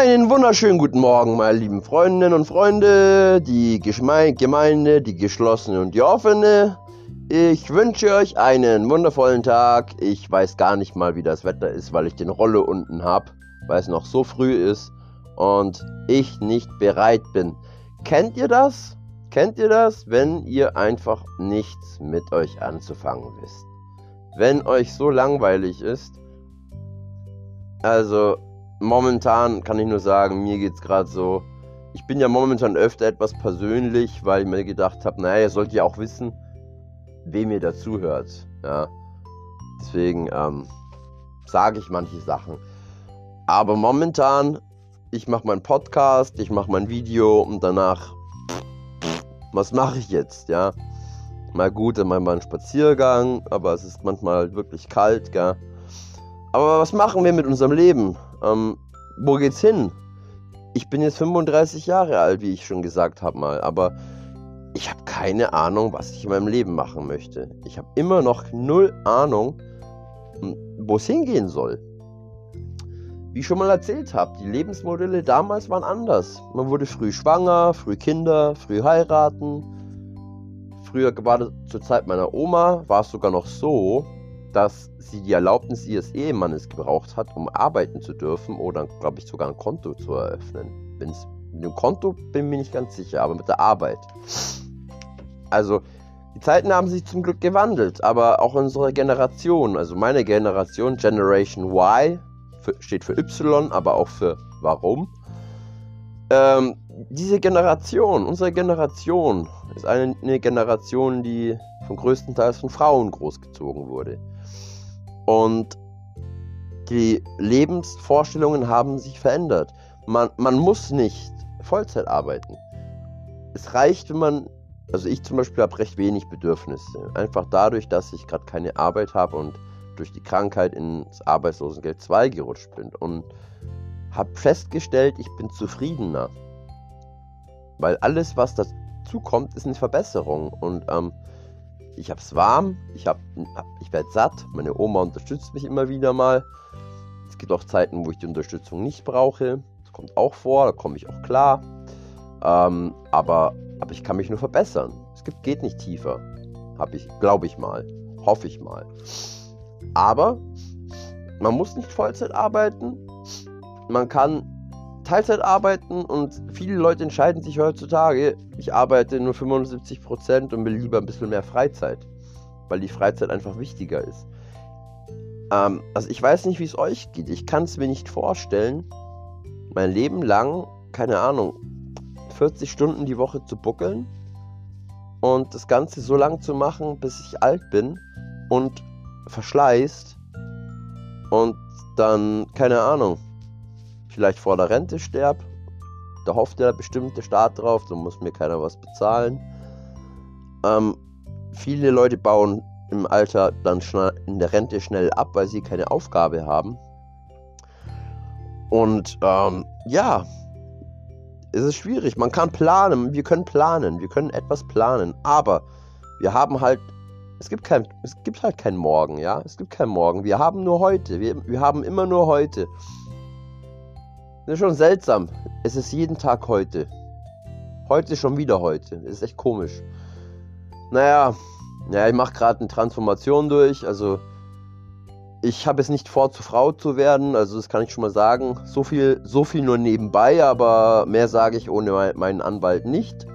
Einen wunderschönen guten Morgen, meine lieben Freundinnen und Freunde, die Gemeinde, die geschlossene und die offene. Ich wünsche euch einen wundervollen Tag. Ich weiß gar nicht mal, wie das Wetter ist, weil ich den Rolle unten habe, weil es noch so früh ist und ich nicht bereit bin. Kennt ihr das? Kennt ihr das, wenn ihr einfach nichts mit euch anzufangen wisst? Wenn euch so langweilig ist? Also, momentan kann ich nur sagen, mir geht es gerade so. Ich bin ja momentan öfter etwas persönlich, weil ich mir gedacht habe, naja, ihr sollt ja auch wissen, wem ihr dazuhört. Ja. Deswegen ähm, sage ich manche Sachen. Aber momentan, ich mache meinen Podcast, ich mache mein Video und danach, was mache ich jetzt, ja? Mal gut, dann wir einen Spaziergang, aber es ist manchmal wirklich kalt, gell? Aber was machen wir mit unserem Leben? Ähm, wo geht's hin? Ich bin jetzt 35 Jahre alt, wie ich schon gesagt habe mal, aber ich habe keine Ahnung, was ich in meinem Leben machen möchte. Ich habe immer noch null Ahnung, hm, wo es hingehen soll. Wie ich schon mal erzählt habe, die Lebensmodelle damals waren anders. Man wurde früh schwanger, früh Kinder, früh heiraten. Früher, gerade zur Zeit meiner Oma, war es sogar noch so, dass sie die Erlaubnis ihres Ehemannes gebraucht hat, um arbeiten zu dürfen oder, glaube ich, sogar ein Konto zu eröffnen. Wenn's, mit dem Konto bin ich mir nicht ganz sicher, aber mit der Arbeit. Also, die Zeiten haben sich zum Glück gewandelt, aber auch unsere Generation, also meine Generation, Generation Y, für, steht für Y, aber auch für Warum. Ähm, diese Generation, unsere Generation, ist eine, eine Generation, die von größtenteils von Frauen großgezogen wurde. Und die Lebensvorstellungen haben sich verändert. Man, man muss nicht Vollzeit arbeiten. Es reicht, wenn man, also ich zum Beispiel habe recht wenig Bedürfnisse. Einfach dadurch, dass ich gerade keine Arbeit habe und durch die Krankheit ins Arbeitslosengeld 2 gerutscht bin. Und habe festgestellt, ich bin zufriedener. Weil alles, was dazu kommt, ist eine Verbesserung. Und ähm, ich hab's warm, ich, hab, ich werde satt, meine Oma unterstützt mich immer wieder mal. Es gibt auch Zeiten, wo ich die Unterstützung nicht brauche. Das kommt auch vor, da komme ich auch klar. Ähm, aber, aber ich kann mich nur verbessern. Es gibt, geht nicht tiefer. Habe ich, glaube ich mal. Hoffe ich mal. Aber man muss nicht Vollzeit arbeiten. Man kann Teilzeit arbeiten und viele Leute entscheiden sich heutzutage, ich arbeite nur 75% und will lieber ein bisschen mehr Freizeit, weil die Freizeit einfach wichtiger ist. Ähm, also ich weiß nicht, wie es euch geht. Ich kann es mir nicht vorstellen, mein Leben lang, keine Ahnung, 40 Stunden die Woche zu buckeln und das Ganze so lang zu machen, bis ich alt bin und verschleißt und dann, keine Ahnung, vielleicht vor der Rente sterb. Da hofft der Staat drauf, da muss mir keiner was bezahlen. Ähm, viele Leute bauen im Alter dann in der Rente schnell ab, weil sie keine Aufgabe haben. Und ähm, ja, es ist schwierig. Man kann planen, wir können planen, wir können etwas planen, aber wir haben halt, es gibt kein, es gibt halt kein Morgen, ja, es gibt kein Morgen. Wir haben nur heute, wir, wir haben immer nur heute. Das ist schon seltsam. Es ist jeden Tag heute. Heute schon wieder heute. Das ist echt komisch. Naja, ja, ich mache gerade eine Transformation durch. Also, ich habe es nicht vor, zu Frau zu werden. Also, das kann ich schon mal sagen. So viel, so viel nur nebenbei, aber mehr sage ich ohne meinen Anwalt nicht.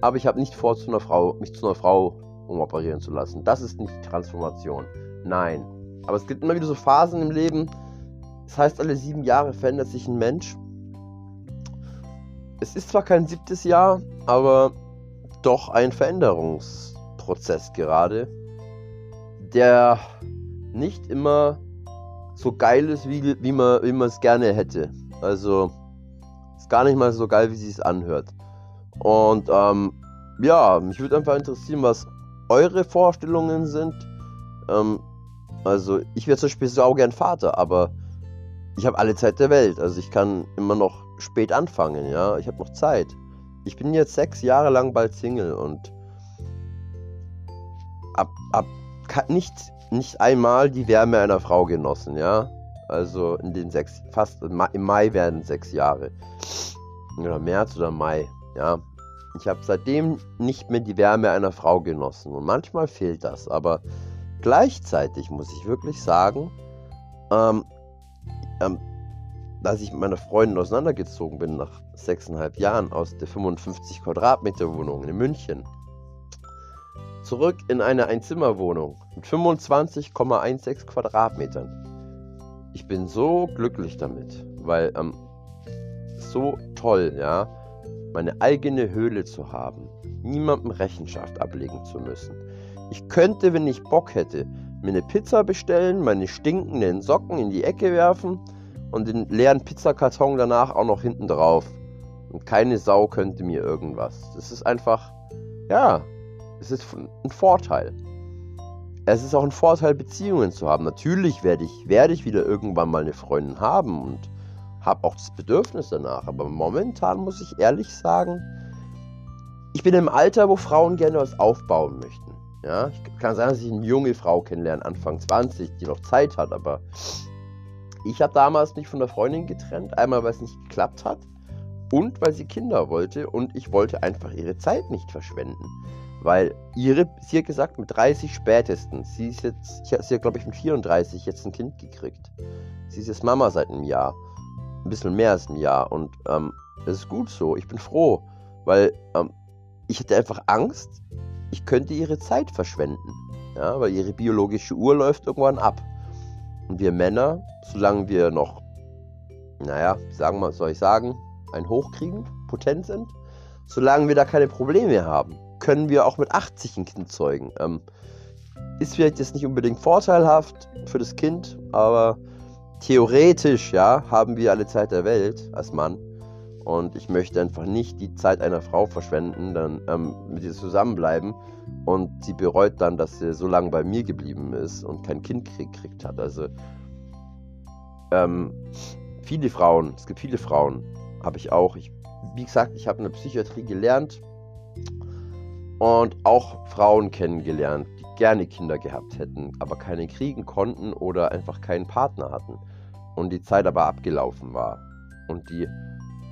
Aber ich habe nicht vor, zu einer Frau, mich zu einer Frau umoperieren zu lassen. Das ist nicht Transformation. Nein. Aber es gibt immer wieder so Phasen im Leben, das heißt, alle sieben Jahre verändert sich ein Mensch. Es ist zwar kein siebtes Jahr, aber doch ein Veränderungsprozess gerade, der nicht immer so geil ist, wie, wie man wie es gerne hätte. Also ist gar nicht mal so geil, wie sie es anhört. Und ähm, ja, mich würde einfach interessieren, was eure Vorstellungen sind. Ähm, also ich wäre zum Beispiel so auch gern Vater, aber ich habe alle Zeit der Welt. Also ich kann immer noch spät anfangen, ja. Ich habe noch Zeit. Ich bin jetzt sechs Jahre lang bald Single und ab, ab nicht, nicht einmal die Wärme einer Frau genossen, ja. Also in den sechs, fast im Mai werden sechs Jahre. Oder März oder Mai, ja. Ich habe seitdem nicht mehr die Wärme einer Frau genossen. Und manchmal fehlt das. Aber gleichzeitig muss ich wirklich sagen, ähm, ähm, als ich mit meiner Freundin auseinandergezogen bin nach sechseinhalb Jahren aus der 55 Quadratmeter Wohnung in München, zurück in eine Einzimmerwohnung mit 25,16 Quadratmetern. Ich bin so glücklich damit, weil ähm, so toll, ja, meine eigene Höhle zu haben, niemandem Rechenschaft ablegen zu müssen. Ich könnte, wenn ich Bock hätte, mir eine Pizza bestellen, meine stinkenden Socken in die Ecke werfen und den leeren Pizzakarton danach auch noch hinten drauf. Und keine Sau könnte mir irgendwas. Das ist einfach, ja, es ist ein Vorteil. Es ist auch ein Vorteil, Beziehungen zu haben. Natürlich werde ich, werde ich wieder irgendwann mal eine Freundin haben und habe auch das Bedürfnis danach. Aber momentan muss ich ehrlich sagen, ich bin im Alter, wo Frauen gerne was aufbauen möchten. Ja, ich kann sein, dass ich eine junge Frau kennenlerne, Anfang 20, die noch Zeit hat, aber ich habe damals mich von der Freundin getrennt, einmal weil es nicht geklappt hat und weil sie Kinder wollte und ich wollte einfach ihre Zeit nicht verschwenden. Weil ihre, sie hat gesagt, mit 30 spätestens, sie ist jetzt, sie hat glaube ich mit 34 jetzt ein Kind gekriegt. Sie ist jetzt Mama seit einem Jahr, ein bisschen mehr als ein Jahr und ähm, ist gut so, ich bin froh, weil ähm, ich hatte einfach Angst, ich könnte ihre Zeit verschwenden, ja, weil ihre biologische Uhr läuft irgendwann ab. Und wir Männer, solange wir noch, naja, sagen wir, soll ich sagen, ein Hoch kriegen, potent sind, solange wir da keine Probleme haben, können wir auch mit 80 ein Kind zeugen. Ähm, ist vielleicht jetzt nicht unbedingt vorteilhaft für das Kind, aber theoretisch, ja, haben wir alle Zeit der Welt als Mann. Und ich möchte einfach nicht die Zeit einer Frau verschwenden, dann ähm, mit ihr zusammenbleiben und sie bereut dann, dass sie so lange bei mir geblieben ist und kein Kind gekriegt hat. Also ähm, viele Frauen, es gibt viele Frauen, habe ich auch. Ich, wie gesagt, ich habe in der Psychiatrie gelernt und auch Frauen kennengelernt, die gerne Kinder gehabt hätten, aber keine kriegen konnten oder einfach keinen Partner hatten und die Zeit aber abgelaufen war und die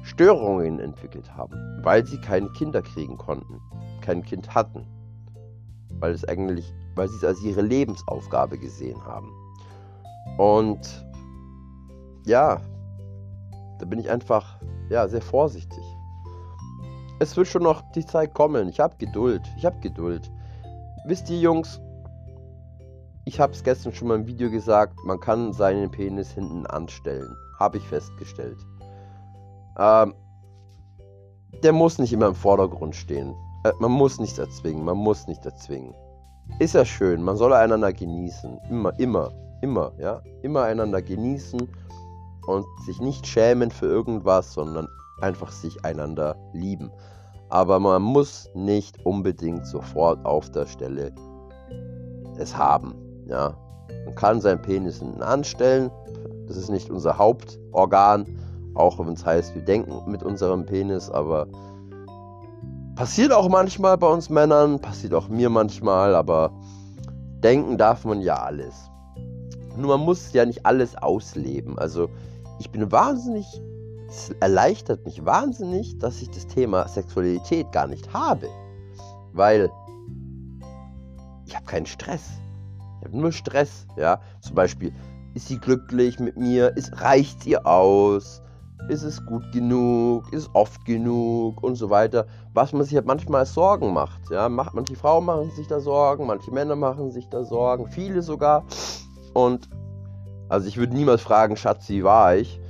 Störungen entwickelt haben, weil sie keine Kinder kriegen konnten, kein Kind hatten, weil es eigentlich, weil sie es als ihre Lebensaufgabe gesehen haben. Und ja, da bin ich einfach ja sehr vorsichtig. Es wird schon noch die Zeit kommen. Ich habe Geduld. Ich habe Geduld. Wisst ihr, Jungs, ich habe es gestern schon mal im Video gesagt, man kann seinen Penis hinten anstellen. Habe ich festgestellt. Ähm, der muss nicht immer im Vordergrund stehen. Äh, man muss nicht erzwingen, man muss nicht erzwingen. Ist ja schön, man soll einander genießen. Immer, immer, immer, ja. Immer einander genießen und sich nicht schämen für irgendwas, sondern einfach sich einander lieben. Aber man muss nicht unbedingt sofort auf der Stelle es haben, ja. Man kann seinen Penis anstellen. Das ist nicht unser Hauptorgan. Auch wenn es heißt, wir denken mit unserem Penis, aber passiert auch manchmal bei uns Männern, passiert auch mir manchmal, aber denken darf man ja alles. Nur man muss ja nicht alles ausleben. Also ich bin wahnsinnig, es erleichtert mich wahnsinnig, dass ich das Thema Sexualität gar nicht habe. Weil ich habe keinen Stress. Ich habe nur Stress, ja. Zum Beispiel, ist sie glücklich mit mir? Ist, reicht ihr aus? Ist es gut genug? Ist es oft genug? Und so weiter. Was man sich halt manchmal Sorgen macht. Ja? Manche Frauen machen sich da Sorgen, manche Männer machen sich da Sorgen, viele sogar. Und also ich würde niemals fragen, Schatz, wie war ich?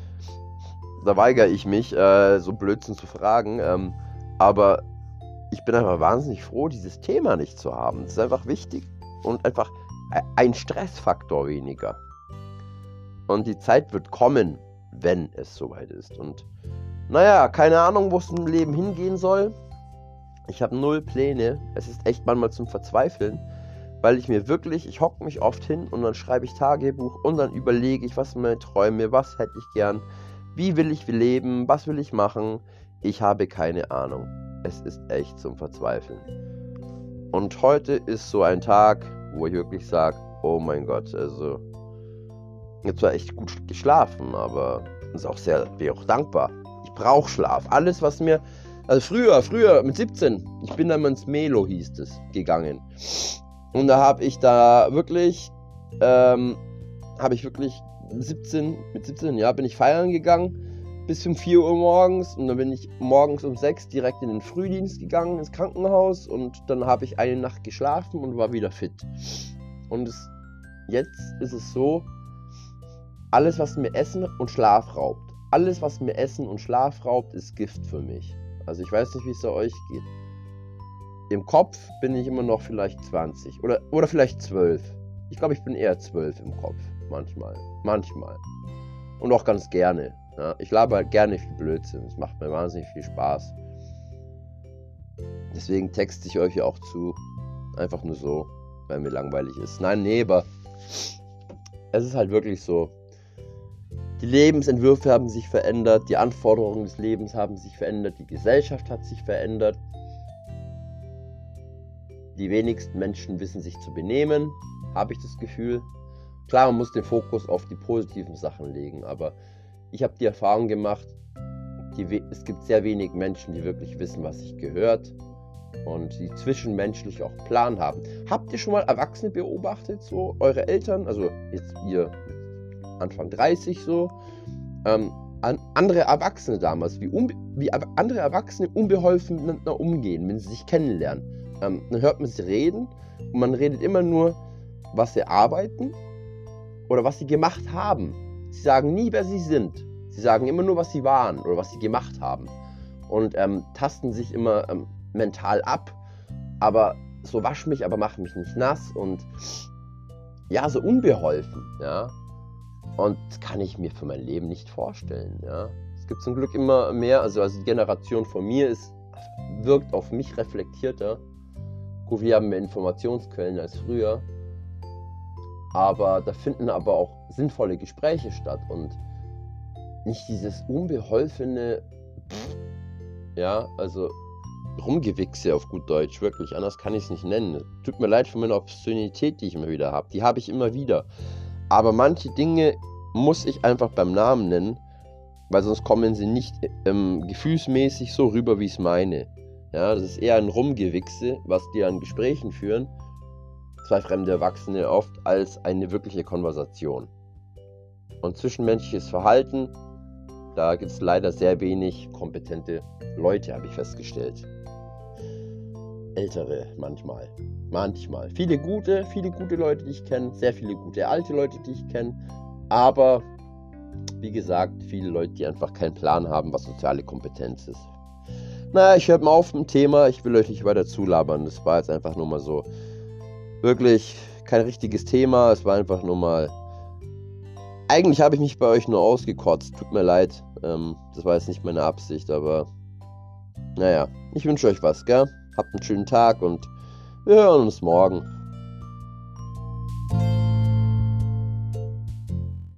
Da weigere ich mich, äh, so Blödsinn zu fragen. Ähm, aber ich bin einfach wahnsinnig froh, dieses Thema nicht zu haben. Das ist einfach wichtig und einfach ein Stressfaktor weniger. Und die Zeit wird kommen, wenn es soweit ist. Und naja, keine Ahnung, wo es im Leben hingehen soll. Ich habe null Pläne. Es ist echt manchmal zum Verzweifeln, weil ich mir wirklich, ich hocke mich oft hin und dann schreibe ich Tagebuch und dann überlege ich, was sind meine Träume, was hätte ich gern, wie will ich leben, was will ich machen. Ich habe keine Ahnung. Es ist echt zum Verzweifeln. Und heute ist so ein Tag, wo ich wirklich sage, oh mein Gott, also jetzt zwar echt gut geschlafen, aber ist auch sehr, bin auch dankbar. Ich brauche Schlaf. Alles, was mir, also früher, früher mit 17, ich bin dann ins Melo, hieß es, gegangen. Und da habe ich da wirklich, ähm, habe ich wirklich 17, mit 17 Jahren bin ich feiern gegangen bis um 4 Uhr morgens und dann bin ich morgens um 6 direkt in den Frühdienst gegangen ins Krankenhaus und dann habe ich eine Nacht geschlafen und war wieder fit. Und es, jetzt ist es so, alles was mir Essen und Schlaf raubt, alles was mir Essen und Schlaf raubt, ist Gift für mich. Also ich weiß nicht, wie es euch geht. Im Kopf bin ich immer noch vielleicht 20 oder, oder vielleicht 12. Ich glaube, ich bin eher 12 im Kopf. Manchmal. Manchmal. Und auch ganz gerne. Ja, ich laber halt gerne viel Blödsinn. Es macht mir wahnsinnig viel Spaß. Deswegen texte ich euch ja auch zu. Einfach nur so, weil mir langweilig ist. Nein, nee, aber es ist halt wirklich so. Die Lebensentwürfe haben sich verändert, die Anforderungen des Lebens haben sich verändert, die Gesellschaft hat sich verändert. Die wenigsten Menschen wissen sich zu benehmen, habe ich das Gefühl. Klar, man muss den Fokus auf die positiven Sachen legen, aber ich habe die Erfahrung gemacht, die, es gibt sehr wenig Menschen, die wirklich wissen, was sich gehört und die zwischenmenschlich auch Plan haben. Habt ihr schon mal Erwachsene beobachtet, so eure Eltern, also jetzt ihr Anfang 30 so, ähm, an, andere Erwachsene damals, wie, wie andere Erwachsene unbeholfen miteinander umgehen, wenn sie sich kennenlernen. Ähm, dann hört man sie reden und man redet immer nur, was sie arbeiten oder was sie gemacht haben. Sie sagen nie, wer sie sind. Sie sagen immer nur, was sie waren oder was sie gemacht haben. Und ähm, tasten sich immer ähm, mental ab. Aber so wasch mich, aber mach mich nicht nass. Und ja, so unbeholfen. Ja. Und das kann ich mir für mein Leben nicht vorstellen. Ja. Es gibt zum Glück immer mehr. Also, also die Generation von mir ist, wirkt auf mich reflektierter. Gut, wir haben mehr Informationsquellen als früher. Aber da finden aber auch sinnvolle Gespräche statt und nicht dieses unbeholfene, ja, also Rumgewichse auf gut Deutsch, wirklich. Anders kann ich es nicht nennen. Tut mir leid für meine Obszönität, die ich immer wieder habe. Die habe ich immer wieder. Aber manche Dinge muss ich einfach beim Namen nennen, weil sonst kommen sie nicht ähm, gefühlsmäßig so rüber, wie ich es meine. Ja, das ist eher ein Rumgewichse, was dir an Gesprächen führen zwei fremde Erwachsene oft als eine wirkliche Konversation. Und zwischenmenschliches Verhalten, da gibt es leider sehr wenig kompetente Leute, habe ich festgestellt. Ältere manchmal. Manchmal. Viele gute, viele gute Leute, die ich kenne, sehr viele gute alte Leute, die ich kenne. Aber wie gesagt, viele Leute, die einfach keinen Plan haben, was soziale Kompetenz ist. Naja, ich höre mal auf dem Thema. Ich will euch nicht weiter zulabern. Das war jetzt einfach nur mal so wirklich kein richtiges Thema. Es war einfach nur mal. Eigentlich habe ich mich bei euch nur ausgekotzt. Tut mir leid. Ähm, das war jetzt nicht meine Absicht, aber. Naja, ich wünsche euch was, gell? Habt einen schönen Tag und wir hören uns morgen.